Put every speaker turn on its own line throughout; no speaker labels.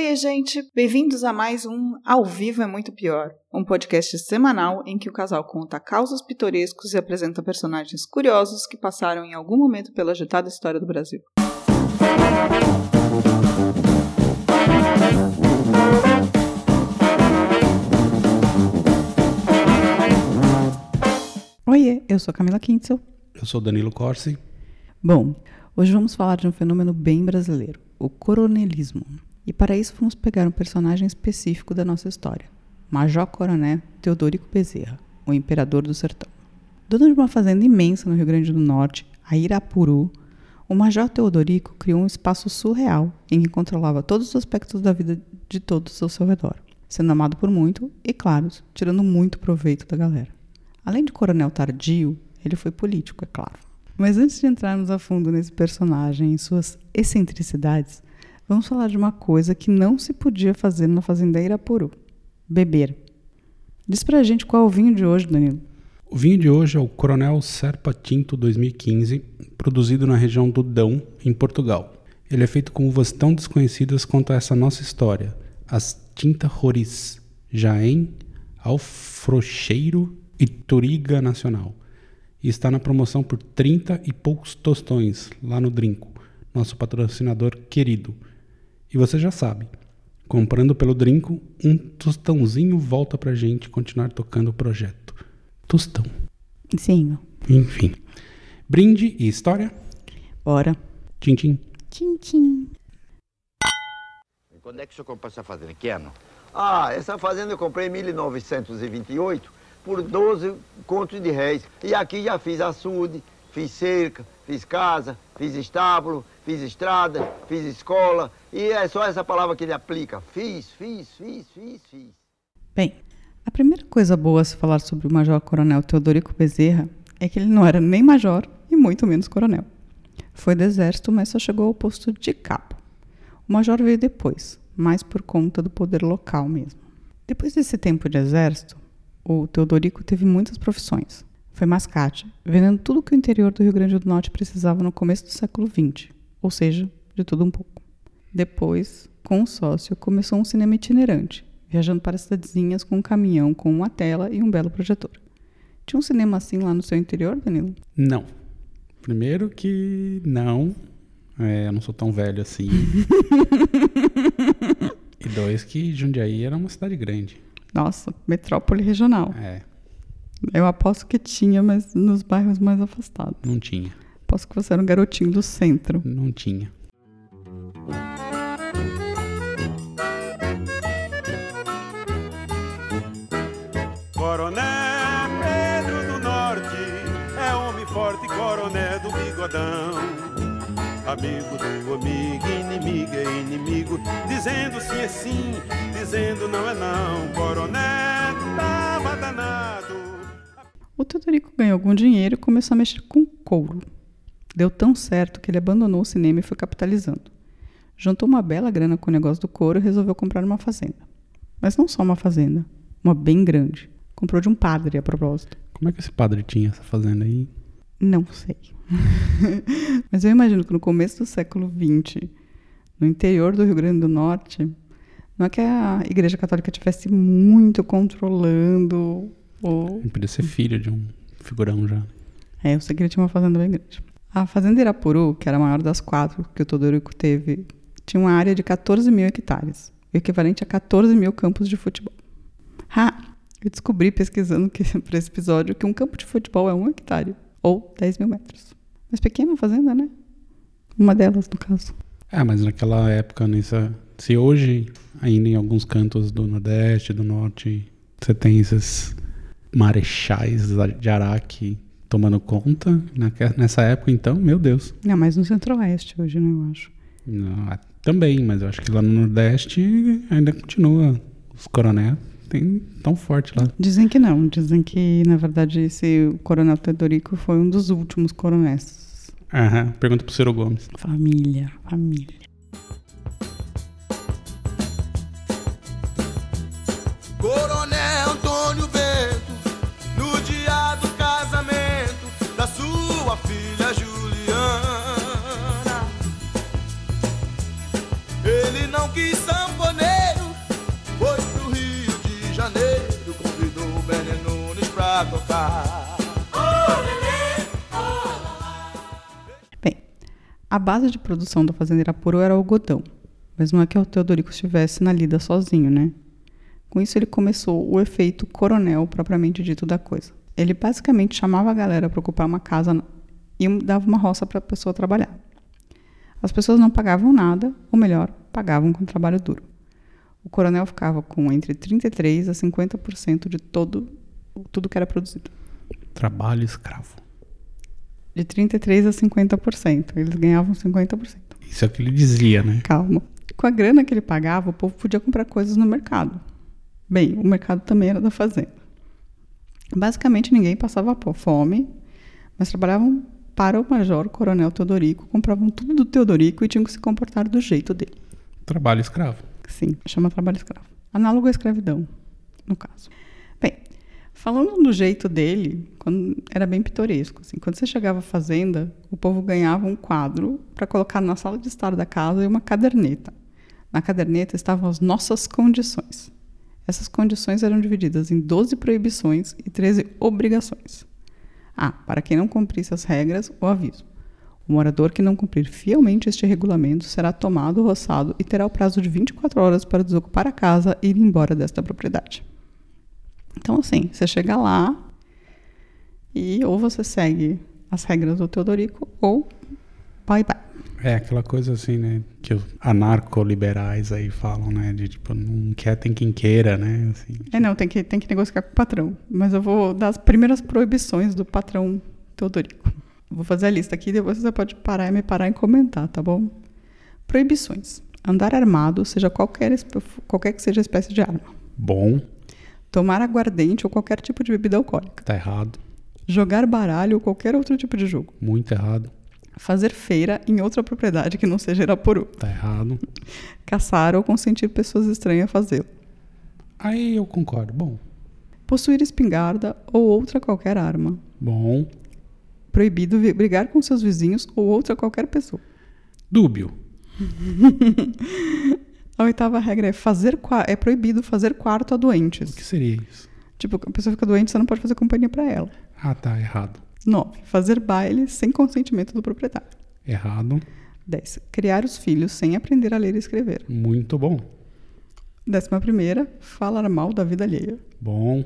Oi, gente! Bem-vindos a mais um Ao Vivo é Muito Pior, um podcast semanal em que o casal conta causos pitorescos e apresenta personagens curiosos que passaram em algum momento pela agitada história do Brasil. Oiê, eu sou Camila Kintzel.
Eu sou Danilo Corsi.
Bom, hoje vamos falar de um fenômeno bem brasileiro, o coronelismo. E para isso vamos pegar um personagem específico da nossa história, Major Coronel Teodorico Bezerra, o imperador do sertão. Dono de uma fazenda imensa no Rio Grande do Norte, a Irapuru, o Major Teodorico criou um espaço surreal em que controlava todos os aspectos da vida de todos ao seu redor, sendo amado por muito e, claro, tirando muito proveito da galera. Além de coronel tardio, ele foi político, é claro. Mas antes de entrarmos a fundo nesse personagem e suas excentricidades, Vamos falar de uma coisa que não se podia fazer na fazendeira Irapuru: beber. Diz pra gente qual é o vinho de hoje, Danilo.
O vinho de hoje é o Coronel Serpa Tinto 2015, produzido na região do Dão, em Portugal. Ele é feito com uvas tão desconhecidas quanto essa nossa história, as Tinta Roriz, Jaén, Alfrocheiro e Toriga Nacional. E está na promoção por 30 e poucos tostões lá no Drinco, nosso patrocinador querido. E você já sabe, comprando pelo Drinco, um tostãozinho volta pra gente continuar tocando o projeto. Tostão.
Sim.
Enfim. Brinde e história?
Bora.
Tchim, tchim.
Tchim, tchim.
E quando é que o senhor comprou essa fazenda? Que ano?
Ah, essa fazenda eu comprei em 1928 por 12 contos de réis. E aqui já fiz açude, fiz cerca, fiz casa, fiz estábulo, fiz estrada, fiz escola. E é só essa palavra que ele aplica. Fiz, fiz, fiz, fiz, fiz.
Bem, a primeira coisa boa a se falar sobre o Major Coronel Teodorico Bezerra é que ele não era nem major e muito menos coronel. Foi do exército, mas só chegou ao posto de cabo. O major veio depois, mais por conta do poder local mesmo. Depois desse tempo de exército, o Teodorico teve muitas profissões. Foi mascate, vendendo tudo que o interior do Rio Grande do Norte precisava no começo do século XX, ou seja, de tudo um pouco. Depois, com o sócio, começou um cinema itinerante, viajando para cidadezinhas com um caminhão com uma tela e um belo projetor. Tinha um cinema assim lá no seu interior, Danilo?
Não. Primeiro que não. É, eu não sou tão velho assim. e dois que Jundiaí era uma cidade grande.
Nossa, metrópole regional.
É,
Eu aposto que tinha, mas nos bairros mais afastados.
não tinha.
Aposto que você era um garotinho do centro.
Não tinha.
Coroné Pedro do Norte é homem forte, coroné do bigodão. Amigo do amigo, inimigo é inimigo, dizendo sim é sim, dizendo não é não. Coroné tava danado.
O Teodorico ganhou algum dinheiro e começou a mexer com couro. Deu tão certo que ele abandonou o cinema e foi capitalizando. Juntou uma bela grana com o negócio do couro e resolveu comprar uma fazenda. Mas não só uma fazenda, uma bem grande. Comprou de um padre, a propósito.
Como é que esse padre tinha essa fazenda aí?
Não sei. Mas eu imagino que no começo do século XX, no interior do Rio Grande do Norte, não é que a Igreja Católica tivesse muito controlando o,
Ele podia ser filho de um figurão já.
É, eu sei que ele tinha uma fazenda bem grande. A fazenda Irapuru, que era a maior das quatro que o Todorico teve, tinha uma área de 14 mil hectares, o equivalente a 14 mil campos de futebol. Ah, eu descobri pesquisando para esse episódio que um campo de futebol é um hectare, ou 10 mil metros. Mas pequena fazenda, né? Uma delas, no caso.
É, mas naquela época, nessa, se hoje, ainda em alguns cantos do Nordeste, do Norte, você tem esses marechais de Araque tomando conta, naque- nessa época, então, meu Deus.
Não, mas no centro-oeste hoje, né, eu acho.
Não, ah, também, mas eu acho que lá no Nordeste ainda continua. Os coronéis tem tão forte lá.
Dizem que não, dizem que, na verdade, esse coronel Teodorico foi um dos últimos coronéis.
Aham, pergunta pro Ciro Gomes.
Família, família.
tocar. Bem,
a base de produção do Fazendeira Puro era o algodão, mas não é que o Teodorico estivesse na lida sozinho, né? Com isso, ele começou o efeito coronel propriamente dito da coisa. Ele basicamente chamava a galera para ocupar uma casa e dava uma roça para a pessoa trabalhar. As pessoas não pagavam nada, ou melhor, pagavam com trabalho duro. O coronel ficava com entre 33 a 50% de todo tudo que era produzido.
Trabalho escravo.
De 33 a 50%. Eles ganhavam 50%.
Isso é o que ele dizia, né?
Calma. Com a grana que ele pagava, o povo podia comprar coisas no mercado. Bem, o mercado também era da fazenda. Basicamente, ninguém passava fome, mas trabalhavam para o major coronel Teodorico, compravam tudo do Teodorico e tinham que se comportar do jeito dele.
Trabalho escravo.
Sim, chama trabalho escravo. Análogo à escravidão, no caso. Bem, falando do jeito dele, quando, era bem pitoresco. Assim, quando você chegava à fazenda, o povo ganhava um quadro para colocar na sala de estar da casa e uma caderneta. Na caderneta estavam as nossas condições. Essas condições eram divididas em 12 proibições e 13 obrigações. Ah, para quem não cumprisse as regras, o aviso. O morador que não cumprir fielmente este regulamento será tomado, roçado e terá o prazo de 24 horas para desocupar a casa e ir embora desta propriedade. Então, assim, você chega lá e ou você segue as regras do Teodorico ou bye bye.
É aquela coisa assim, né? Que os anarco-liberais aí falam, né? De tipo, não quer, tem quem queira, né? Assim,
É, não, tem que, tem que negociar com o patrão. Mas eu vou dar as primeiras proibições do patrão Teodorico. Vou fazer a lista aqui, depois você pode parar e me parar e comentar, tá bom? Proibições. Andar armado, seja qualquer, qualquer que seja a espécie de arma.
bom,
Tomar aguardente ou qualquer tipo de bebida alcoólica.
tá errado,
Jogar baralho ou qualquer outro tipo de jogo.
muito errado,
Fazer feira em outra propriedade que não seja Irapuru.
tá errado.
Caçar ou consentir pessoas estranhas a fazê-lo.
Aí eu concordo. Bom,
Possuir espingarda ou outra qualquer arma.
bom,
Proibido brigar com seus vizinhos ou outra qualquer pessoa.
dúbio,
A oitava regra é fazer é proibido fazer quarto a doentes.
o que seria isso?
Tipo, a pessoa fica doente, você não pode fazer companhia para ela.
Ah, tá, errado.
9. Fazer baile sem consentimento do proprietário.
Errado,
10. Criar os filhos sem aprender a ler e escrever.
muito bom.
Décima primeira, falar mal da vida alheia.
Bom.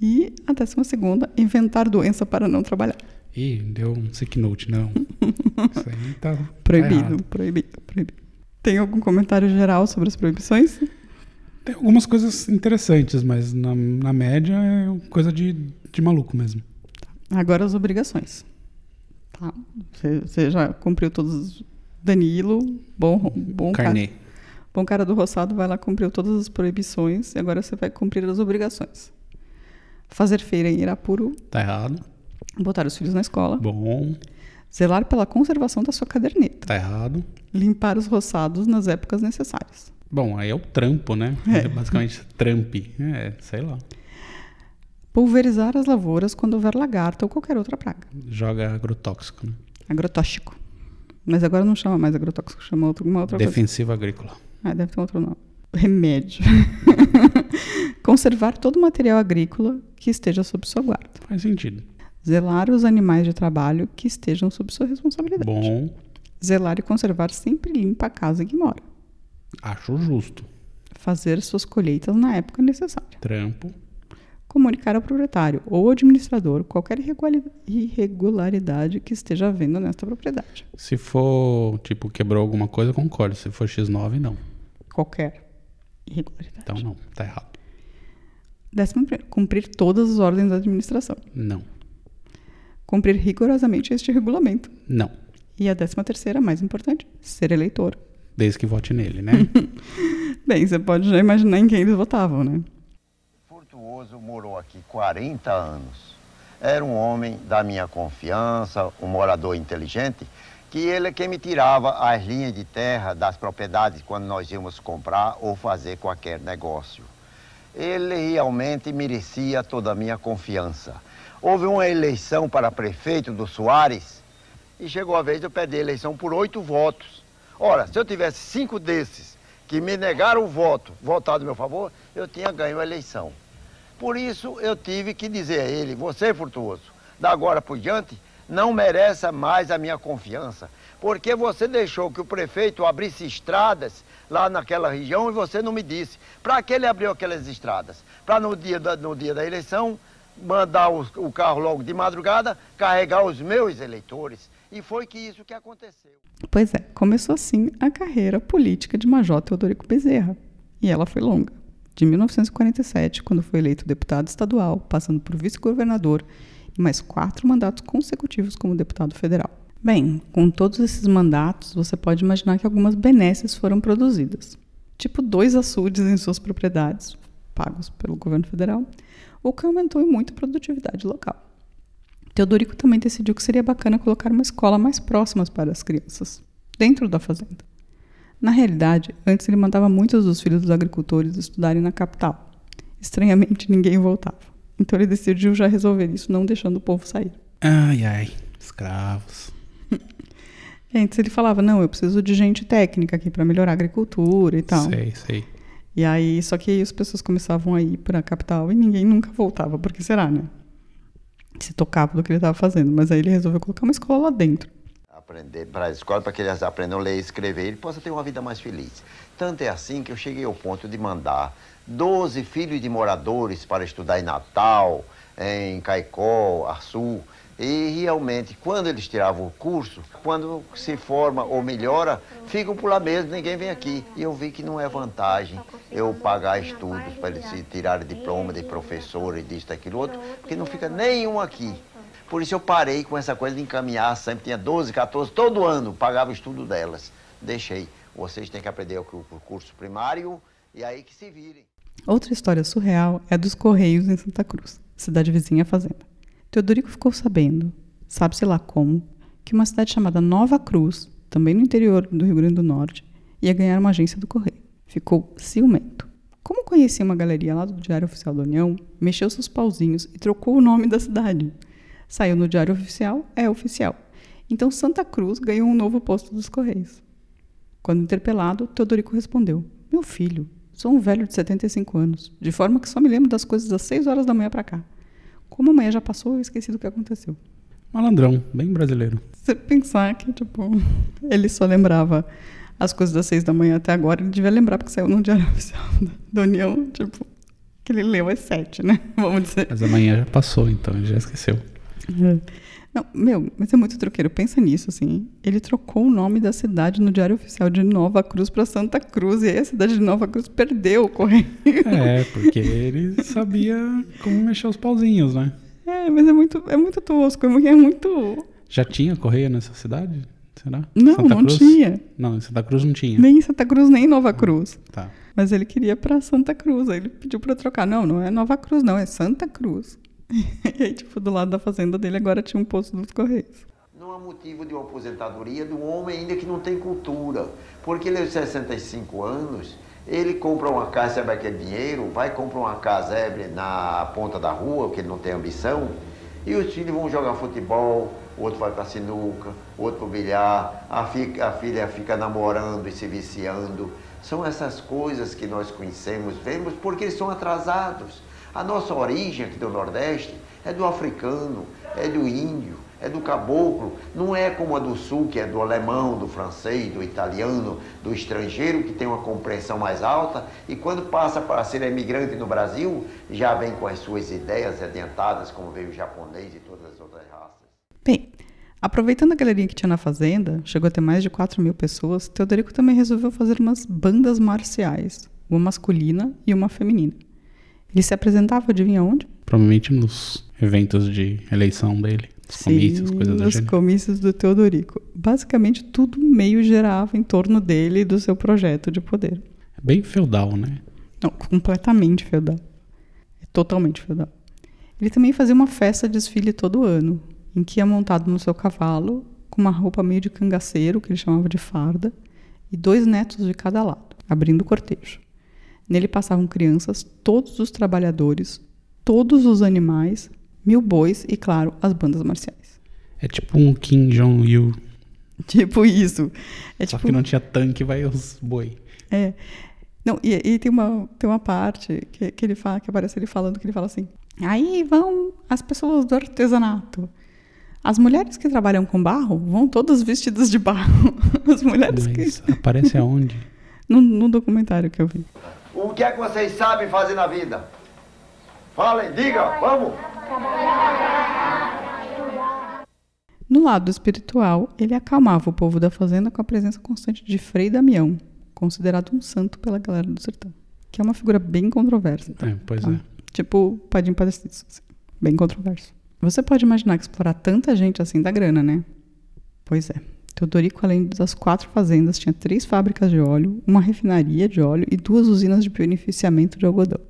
E a décima segunda, inventar doença para não trabalhar.
Ih, deu um sick note, não. Isso aí tá. tá
Proibido,
errado.
proibido, proibido. Tem algum comentário geral sobre as proibições?
Tem algumas coisas interessantes, mas na, na média é coisa de, de maluco mesmo.
Agora as obrigações. Tá. Você, você já cumpriu todos. os- Danilo, bom, bom cara. Bom cara do roçado vai lá cumpriu todas as proibições e agora você vai cumprir as obrigações. Fazer feira em Irapuru,
Tá errado.
botar os filhos na escola,
Bom,
zelar pela conservação da sua caderneta,
tá errado.
limpar os roçados nas épocas necessárias.
Bom, aí é o trampo, né?
É.
Basicamente, trampe. É, sei lá.
Pulverizar as lavouras quando houver lagarta ou qualquer outra praga.
Joga agrotóxico. Né?
Agrotóxico. Mas agora não chama mais agrotóxico, chama outra, uma outra coisa.
Defensiva agrícola.
Ah, deve ter outro nome. Remédio. Conservar todo o material agrícola que esteja sob sua guarda.
Faz sentido.
Zelar os animais de trabalho que estejam sob sua responsabilidade.
Bom,
Zelar e conservar sempre limpa a casa em que mora.
acho justo.
Fazer suas colheitas na época necessária.
Trampo.
Comunicar ao proprietário ou administrador qualquer irregulari- irregularidade que esteja havendo nesta propriedade.
Se for, tipo, quebrou alguma coisa, concordo. Se for X9, não.
Qualquer irregularidade.
Então não, tá errado.
Décimo primeiro, cumprir todas as ordens da administração.
Não.
Cumprir rigorosamente este regulamento.
Não.
E a décima terceira, mais importante, ser eleitor.
Desde que vote nele, né?
Bem, você pode já imaginar em quem eles votavam, né?
Furtuoso morou aqui 40 anos. Era um homem da minha confiança, um morador inteligente, que ele é quem me tirava as linhas de terra das propriedades quando nós íamos comprar ou fazer qualquer negócio. Ele realmente merecia toda a minha confiança. Houve uma eleição para prefeito do Soares e chegou a vez de eu perder a eleição por oito votos. Ora, se eu tivesse cinco desses que me negaram o voto, votado a meu favor, eu tinha ganho a eleição. Por isso eu tive que dizer a ele, você Furtuoso, da agora por diante, não merece mais a minha confiança, Porque você deixou que o prefeito abrisse estradas lá naquela região e você não me disse. Para que ele abriu aquelas estradas? Para no dia da, no dia da eleição mandar o, o carro logo de madrugada carregar os meus eleitores. E foi que isso que aconteceu.
Pois é, começou assim a carreira política de Major Teodorico Bezerra. E ela foi longa. De 1947, quando foi eleito deputado estadual, passando por vice-governador e mais quatro mandatos consecutivos como deputado federal. Bem, com todos esses mandatos, você pode imaginar que algumas benesses foram produzidas. Tipo dois açudes em suas propriedades, pagos pelo governo federal, o que aumentou muito a produtividade local. Teodorico também decidiu que seria bacana colocar uma escola mais próxima para as crianças, dentro da fazenda. Na realidade, antes ele mandava muitos dos filhos dos agricultores estudarem na capital. Estranhamente, ninguém voltava. Então ele decidiu já resolver isso, não deixando o povo sair.
Ai, ai, escravos.
Antes ele falava: não, eu preciso de gente técnica aqui para melhorar a agricultura e tal.
Sei, sei.
E aí, só que aí as pessoas começavam a ir para a capital e ninguém nunca voltava. Por que será, né? Se tocava do que ele estava fazendo. Mas aí ele resolveu colocar uma escola lá dentro.
Aprender para a escola, para que eles aprendam a ler e escrever, ele possa ter uma vida mais feliz. Tanto é assim que eu cheguei ao ponto de mandar 12 filhos de moradores para estudar em Natal, em Caicó, Açu. E realmente, quando eles tiravam o curso, quando se forma ou melhora, ficam por lá mesmo, ninguém vem aqui. E eu vi que não é vantagem eu pagar estudos para eles se tirarem diploma de professor e disso, daquilo outro, porque não fica nenhum aqui. Por isso eu parei com essa coisa de encaminhar, sempre tinha 12, 14, todo ano pagava o estudo delas. Deixei. Vocês têm que aprender o curso primário e aí que se virem.
Outra história surreal é dos Correios em Santa Cruz, cidade vizinha fazenda. Teodorico ficou sabendo, sabe-se lá como, que uma cidade chamada Nova Cruz, também no interior do Rio Grande do Norte, ia ganhar uma agência do Correio. Ficou ciumento. Como conhecia uma galeria lá do Diário Oficial da União, mexeu seus pauzinhos e trocou o nome da cidade. Saiu no Diário Oficial, é oficial. Então Santa Cruz ganhou um novo posto dos Correios. Quando interpelado, Teodorico respondeu: Meu filho, sou um velho de 75 anos, de forma que só me lembro das coisas às 6 horas da manhã para cá. Como amanhã já passou, eu esqueci do que aconteceu.
Malandrão, bem brasileiro.
Você pensar que, tipo, ele só lembrava as coisas das 6 da manhã até agora, ele devia lembrar porque saiu no Diário Oficial da União, tipo, que ele leu às 7, né? Vamos dizer.
Mas amanhã já passou, então ele já esqueceu.
Não, meu, mas é muito troqueiro. Pensa nisso, assim. Ele trocou o nome da cidade no Diário Oficial de Nova Cruz para Santa Cruz. E aí a cidade de Nova Cruz perdeu o correio.
É, porque ele sabia como mexer os pauzinhos, né?
É, mas é muito, é muito tosco. É muito.
Já tinha correio nessa cidade? Será?
Não, Santa não Cruz? tinha.
Não, em Santa Cruz não tinha.
Nem em Santa Cruz, nem em Nova Cruz.
Tá.
Mas ele queria para Santa Cruz. Aí ele pediu para trocar. Não, não é Nova Cruz, não, é Santa Cruz. e aí, tipo, do lado da fazenda dele agora tinha um posto dos Correios.
Não há motivo de uma aposentadoria do homem ainda que não tem cultura. Porque ele, aos 65 anos, ele compra uma casa, sabe aquele dinheiro, vai comprar uma casa na ponta da rua, porque ele não tem ambição, e os filhos vão jogar futebol, outro vai para sinuca, outro para bilhar, a, fica, a filha fica namorando e se viciando. São essas coisas que nós conhecemos, vemos, porque eles são atrasados. A nossa origem aqui do Nordeste é do africano, é do índio, é do caboclo, não é como a do sul, que é do alemão, do francês, do italiano, do estrangeiro, que tem uma compreensão mais alta, e quando passa para ser imigrante no Brasil, já vem com as suas ideias adiantadas, como veio o japonês e todas as outras raças.
Bem, aproveitando a galerinha que tinha na fazenda, chegou a ter mais de 4 mil pessoas, Teodorico também resolveu fazer umas bandas marciais, uma masculina e uma feminina. Ele se apresentava, adivinha onde?
Provavelmente nos eventos de eleição dele. Os
Sim,
comícios, coisas do
nos
gênero.
comícios do Teodorico. Basicamente, tudo meio gerava em torno dele e do seu projeto de poder.
É bem feudal, né?
Não, completamente feudal. É totalmente feudal. Ele também fazia uma festa desfile todo ano, em que ia montado no seu cavalo, com uma roupa meio de cangaceiro, que ele chamava de farda, e dois netos de cada lado, abrindo o cortejo. Nele passavam crianças, todos os trabalhadores, todos os animais, mil bois e, claro, as bandas marciais.
É tipo um Kim Jong-il.
Tipo isso. É
Só
tipo,
que não tinha tanque, vai os boi.
É. Não, e, e tem, uma, tem uma parte que, que ele fala, que aparece ele falando, que ele fala assim, aí vão as pessoas do artesanato. As mulheres que trabalham com barro vão todas vestidas de barro. As mulheres
Mas
que.
aparece aonde?
No, no documentário que eu vi.
O que é que vocês sabem fazer na vida? Falem, diga, vamos!
No lado espiritual, ele acalmava o povo da fazenda com a presença constante de Frei Damião, considerado um santo pela galera do sertão. Que é uma figura bem controversa.
É, pois
tá?
é.
Tipo Padim Padecido. assim. Bem controverso. Você pode imaginar que explorar tanta gente assim dá grana, né? Pois é. Teodorico, além das quatro fazendas, tinha três fábricas de óleo, uma refinaria de óleo e duas usinas de beneficiamento de algodão.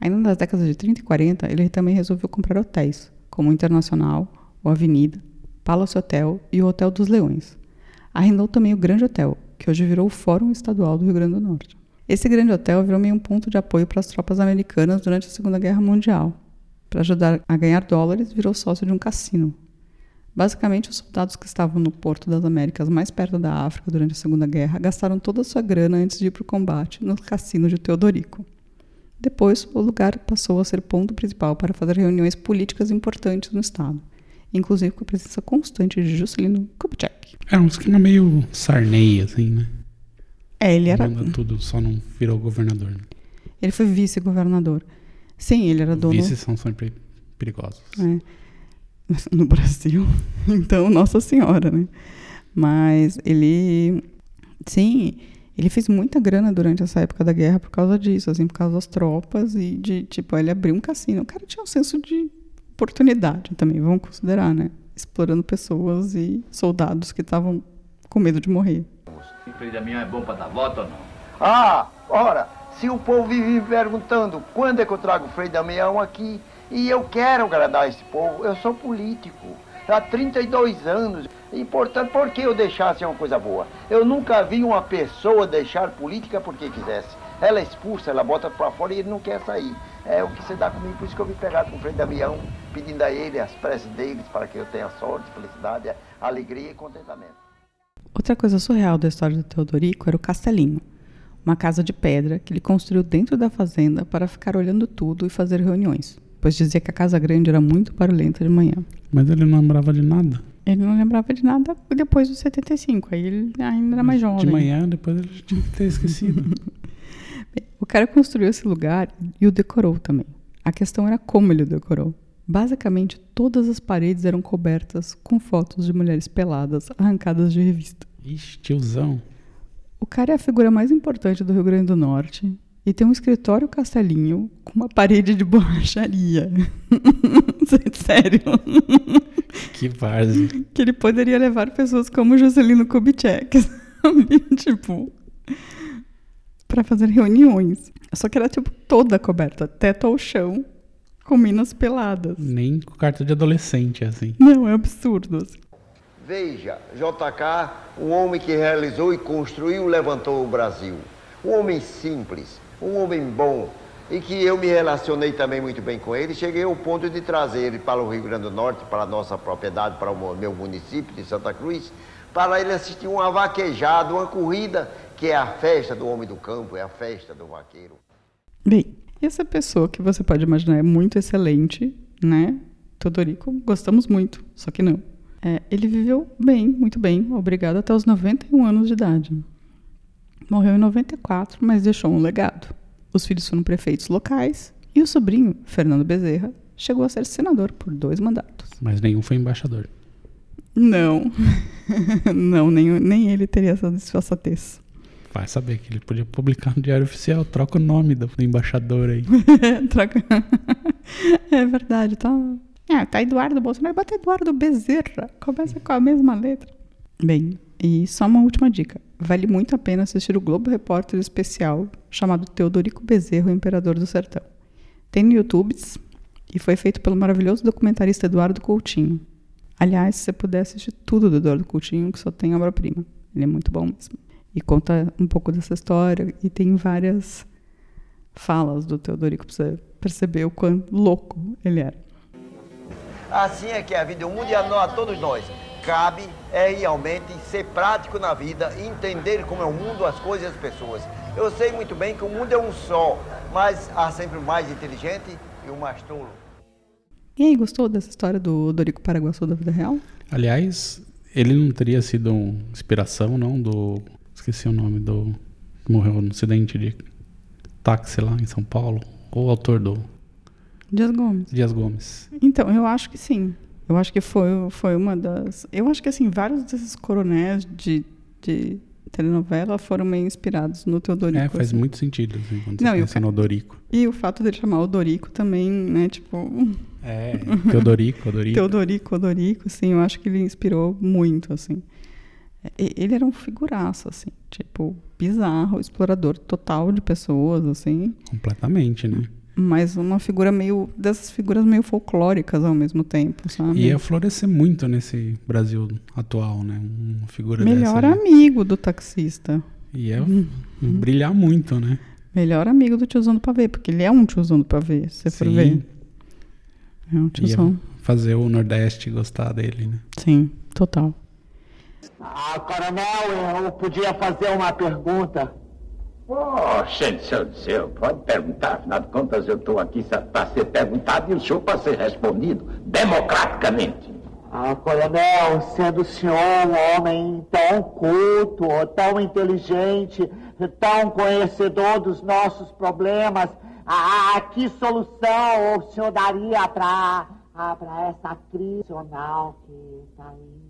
Ainda nas décadas de 30 e 40, ele também resolveu comprar hotéis, como o Internacional, o Avenida, Palace Hotel e o Hotel dos Leões. Arrendou também o Grande Hotel, que hoje virou o Fórum Estadual do Rio Grande do Norte. Esse grande hotel virou meio um ponto de apoio para as tropas americanas durante a Segunda Guerra Mundial. Para ajudar a ganhar dólares, virou sócio de um cassino. Basicamente, os soldados que estavam no Porto das Américas, mais perto da África durante a Segunda Guerra, gastaram toda a sua grana antes de ir para o combate no cassino de Teodorico. Depois, o lugar passou a ser ponto principal para fazer reuniões políticas importantes no Estado, inclusive com a presença constante de Juscelino Kubitschek.
Era um esquema meio Sarney, assim, né?
É, ele era.
Manda tudo, só não virou governador. Né?
Ele foi vice-governador. Sim, ele era dono.
Vices são sempre perigosos.
É. No Brasil. Então, Nossa Senhora, né? Mas ele. Sim, ele fez muita grana durante essa época da guerra por causa disso, assim, por causa das tropas e de, tipo, ele abriu um cassino. O cara tinha um senso de oportunidade também, vamos considerar, né? Explorando pessoas e soldados que estavam com medo de morrer.
Frei Damião é bom pra dar voto ou não?
Ah, ora, se o povo vive perguntando quando é que eu trago o Frei Damião aqui, e eu quero agradar esse povo, eu sou político, há 32 anos, e portanto, por que eu deixasse uma coisa boa? Eu nunca vi uma pessoa deixar política porque quisesse. Ela expulsa, ela bota pra fora e ele não quer sair. É o que você dá comigo, por isso que eu vim pegar com o Frei Damião, pedindo a ele as preces deles para que eu tenha sorte, felicidade, alegria e contentamento.
Outra coisa surreal da história do Teodorico era o castelinho, uma casa de pedra que ele construiu dentro da fazenda para ficar olhando tudo e fazer reuniões, pois dizia que a casa grande era muito barulhenta de manhã.
Mas ele não lembrava de nada.
Ele não lembrava de nada depois dos 75, aí ele ainda era mais jovem.
De manhã, depois ele tinha que ter esquecido.
O cara construiu esse lugar e o decorou também. A questão era como ele o decorou. Basicamente, todas as paredes eram cobertas com fotos de mulheres peladas arrancadas de revista.
Ixi, tiozão.
O cara é a figura mais importante do Rio Grande do Norte e tem um escritório castelinho com uma parede de borracharia. Sério.
Que várzea.
que ele poderia levar pessoas como Juscelino Kubitschek, sabe? tipo, para fazer reuniões. Só que era tipo toda coberta, teto ao chão, com minas peladas.
Nem com carta de adolescente, assim.
Não, é absurdo. assim.
Veja, JK, um homem que realizou e construiu, levantou o Brasil. Um homem simples, um homem bom, e que eu me relacionei também muito bem com ele. Cheguei ao ponto de trazer ele para o Rio Grande do Norte, para a nossa propriedade, para o meu município de Santa Cruz, para ele assistir uma vaquejada, uma corrida, que é a festa do homem do campo, é a festa do vaqueiro.
Bem, essa pessoa que você pode imaginar é muito excelente, né? Todorico, gostamos muito, só que não. É, ele viveu bem, muito bem, obrigado, até os 91 anos de idade. Morreu em 94, mas deixou um legado. Os filhos foram prefeitos locais e o sobrinho, Fernando Bezerra, chegou a ser senador por dois mandatos.
Mas nenhum foi embaixador.
Não, não, nem, nem ele teria essa desfaçatez.
Vai saber que ele podia publicar no Diário Oficial. Troca o nome do, do embaixador aí.
Troca. é verdade, tá. É, tá Eduardo Bolsonaro, bota Eduardo Bezerra. Começa com a mesma letra. Bem, e só uma última dica. Vale muito a pena assistir o Globo Repórter especial chamado Teodorico Bezerra, o Imperador do Sertão. Tem no YouTube e foi feito pelo maravilhoso documentarista Eduardo Coutinho. Aliás, se você puder assistir tudo do Eduardo Coutinho, que só tem obra-prima. Ele é muito bom mesmo. E conta um pouco dessa história e tem várias falas do Teodorico para você perceber o quão louco ele era.
Assim é que é a vida, o mundo e a, nós, todos nós. Cabe é realmente ser prático na vida, entender como é o mundo, as coisas e as pessoas. Eu sei muito bem que o mundo é um só, mas há sempre o mais inteligente e o mais tolo.
E aí, gostou dessa história do Dorico Paraguaçu da vida real?
Aliás, ele não teria sido inspiração, não, do... Esqueci o nome do... Morreu no acidente de táxi lá em São Paulo. Ou o autor do
Dias Gomes.
Dias Gomes.
Então, eu acho que sim. Eu acho que foi, foi uma das. Eu acho que assim, vários desses coronéis de, de telenovela foram meio inspirados no Teodorico.
É, faz
assim.
muito sentido, assim, quando
Não,
você
o
pensa no Odorico.
E o fato dele chamar Odorico também, né? Tipo,
É, Teodorico, Odorico.
Teodorico, Odorico, assim, eu acho que ele inspirou muito, assim. Ele era um figuraço, assim, tipo, bizarro, explorador total de pessoas, assim.
Completamente, né?
Mas uma figura meio. dessas figuras meio folclóricas ao mesmo tempo, sabe?
E ia florescer muito nesse Brasil atual, né? Uma figura
Melhor
dessa.
amigo do taxista.
Ia brilhar muito, né?
Melhor amigo do tiozão do pavê, porque ele é um tiozão do pavê, se você for
Sim.
ver. É um
Ia
tiozão.
fazer o Nordeste gostar dele, né?
Sim, total.
Ah, coronel, eu podia fazer uma pergunta.
Oh, gente, seu, seu, pode perguntar, afinal de contas eu estou aqui para ser perguntado e o senhor para ser respondido democraticamente.
Ah, coronel, sendo o senhor um homem tão culto, tão inteligente, tão conhecedor dos nossos problemas, ah, que solução o senhor daria para para essa crise nacional que está aí?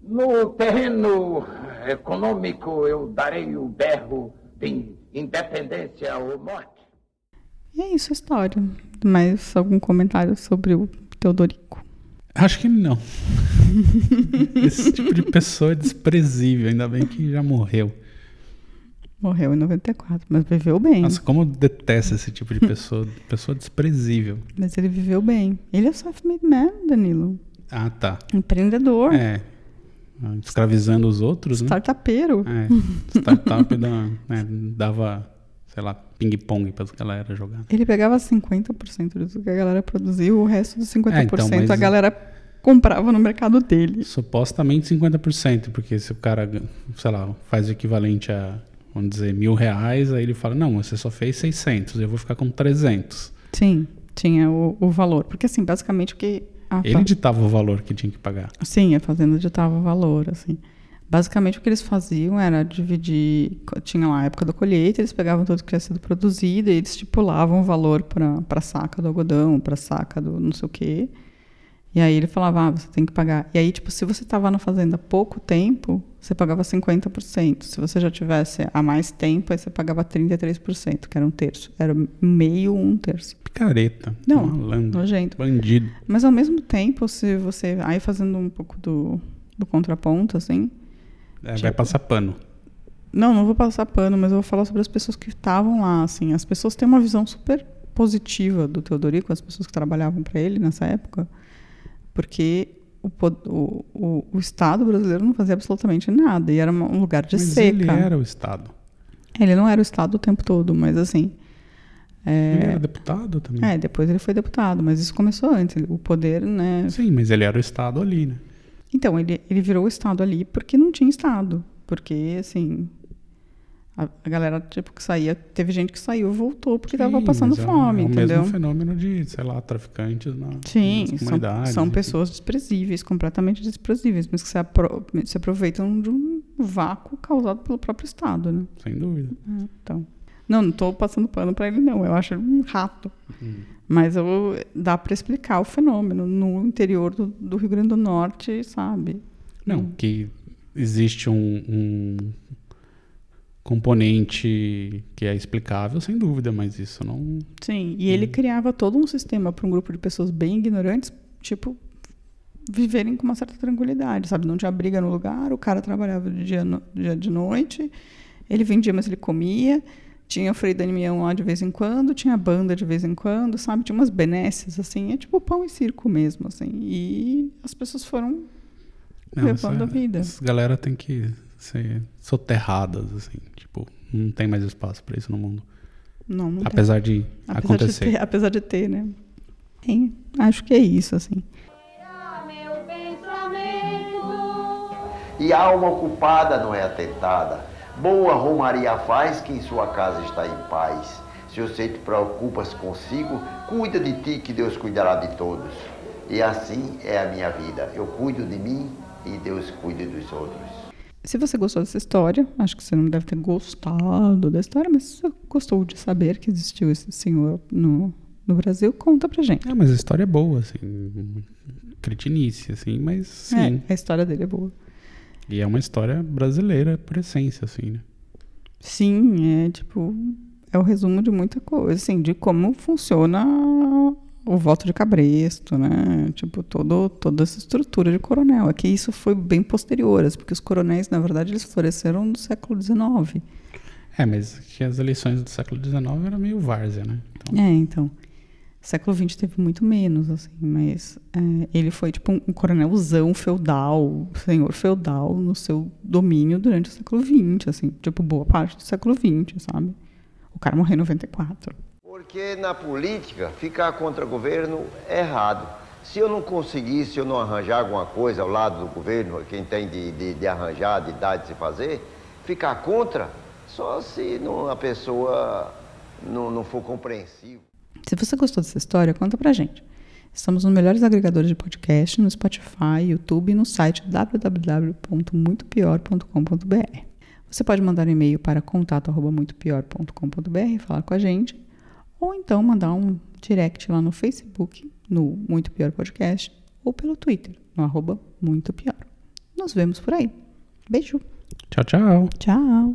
No terreno econômico eu darei o berro de independência ou morte.
E é isso a história. Mais algum comentário sobre o Teodorico?
Acho que não. Esse tipo de pessoa é desprezível, ainda bem que já morreu.
Morreu em 94, mas viveu bem.
Nossa, como eu detesto esse tipo de pessoa. Pessoa desprezível.
Mas ele viveu bem. Ele é self-made man, Danilo.
Ah, tá.
Empreendedor.
É. Escravizando os outros, né?
Startupeiro.
É. Startup da- né, dava, sei lá, ping-pong pra galera jogar.
Ele pegava 50% disso que a galera produzia, o resto dos 50%
É, então, mas-
a galera comprava no mercado dele.
Supostamente 50%, porque se o cara, sei lá, faz o equivalente a, vamos dizer, mil reais, aí ele fala, não, você só fez 600, eu vou ficar com 300.
Sim, tinha o, o valor. Porque, assim, basicamente o que. A
Ele
fa-
ditava o valor que tinha que pagar.
Sim, a fazenda ditava o valor, assim. Basicamente o que eles faziam era dividir. Tinha lá a época da colheita, eles pegavam tudo que tinha sido produzido e eles estipulavam o valor para a saca do algodão, para a saca do não sei o quê. E aí ele falava, ah, você tem que pagar. E aí, tipo, se você estava na fazenda há pouco tempo, você pagava 50%. Se você já tivesse há mais tempo, aí você pagava 33%, que era um terço. Era meio, um terço.
Picareta.
Não,
malandro,
nojento.
Bandido.
Mas ao mesmo tempo, se você. Aí fazendo um pouco do, do contraponto, assim.
É,
Tipo-
Vai passar pano.
Não, não vou passar pano, mas eu vou falar sobre as pessoas que estavam lá, assim. As pessoas têm uma visão super positiva do Teodorico, as pessoas que trabalhavam para ele nessa época, porque o, o, o, o Estado brasileiro não fazia absolutamente nada e era um lugar de
Mas
seca.
ele era o Estado.
Ele não era o Estado o tempo todo, mas assim.
Ele
É,
era deputado também.
é, depois ele foi deputado, mas isso começou antes. O poder, né,
Sim, mas ele era o Estado ali, né?
Então, ele, ele virou o Estado ali porque não tinha Estado. Porque, assim, a, a galera, tipo, que saía... Teve gente que saiu e voltou porque estava
Sim,
passando
é
fome,
é o
entendeu?
mesmo fenômeno de, sei lá, traficantes na,
Sim,
nas
são,
comunidades.
são
enfim.
pessoas desprezíveis, completamente desprezíveis, mas que se, apro se aproveitam de um vácuo causado pelo próprio Estado, né?
Sem dúvida.
Então, não, não estou passando pano para ele, não. Eu acho ele um rato.
Hum.
Mas eu, dá para explicar o fenômeno no interior do, do Rio Grande do Norte, sabe?
Não, que existe um, um componente que é explicável, sem dúvida, mas isso não.
Sim, e ele criava todo um sistema para um grupo de pessoas bem ignorantes, tipo, viverem com uma certa tranquilidade, sabe? Não tinha briga no lugar, o cara trabalhava de dia, no, dia de noite, ele vendia, mas ele comia, tinha o Frei Damião lá de vez em quando, tinha banda de vez em quando, sabe? Tinha umas benesses, assim, é tipo pão e circo mesmo, assim. E as pessoas foram levando a vida.
Essa galera tem que ser soterradas, assim. Tipo, não tem mais espaço pra isso no mundo.
Não, não tem.
Apesar de
Apesar
acontecer.
De ter, apesar de ter, né? Tem, acho que é isso, assim.
E a alma ocupada não é atentada. Boa romaria faz que em sua casa está em paz. Se você te preocupas consigo, cuida de ti que Deus cuidará de todos. E assim é a minha vida. Eu cuido de mim e Deus cuida dos outros.
Se você gostou dessa história, acho que você não deve ter gostado da história, mas se você gostou de saber que existiu esse senhor no, no Brasil, conta pra gente.
É, mas a história é boa, assim. Cretinice, assim, mas sim.
É, a história dele é boa.
E é uma história brasileira por essência, assim, né?
Sim, é tipo. É o resumo de muita coisa, assim, de como funciona o voto de cabresto, né? Tipo, todo, toda essa estrutura de coronel. É que isso foi bem posterior, assim, porque os coronéis, na verdade, eles floresceram no século XIX.
É, mas que as eleições do século XIX eram meio várzea, né? Então,
É, então. Século XX teve muito menos, assim, mas é, ele foi tipo um, coronelzão feudal, senhor feudal no seu domínio durante o século XX, assim, tipo boa parte do século XX, sabe? O cara morreu em 94.
Porque na política, ficar contra o governo é errado. Se eu não conseguir, se eu não arranjar alguma coisa ao lado do governo, quem tem de, de, de arranjar, de dar, de se fazer, ficar contra, só se não, a pessoa não, não for compreensiva.
Se você gostou dessa história, conta pra gente. Estamos nos melhores agregadores de podcast, no Spotify, YouTube e no site www.muitopior.com.br. Você pode mandar um e-mail para contato@muitopior.com.br e falar com a gente, ou então mandar um direct lá no Facebook, no Muito Pior Podcast, ou pelo Twitter, no arroba Muito Pior. Nos vemos por aí. Beijo.
tchau, tchau.
Tchau.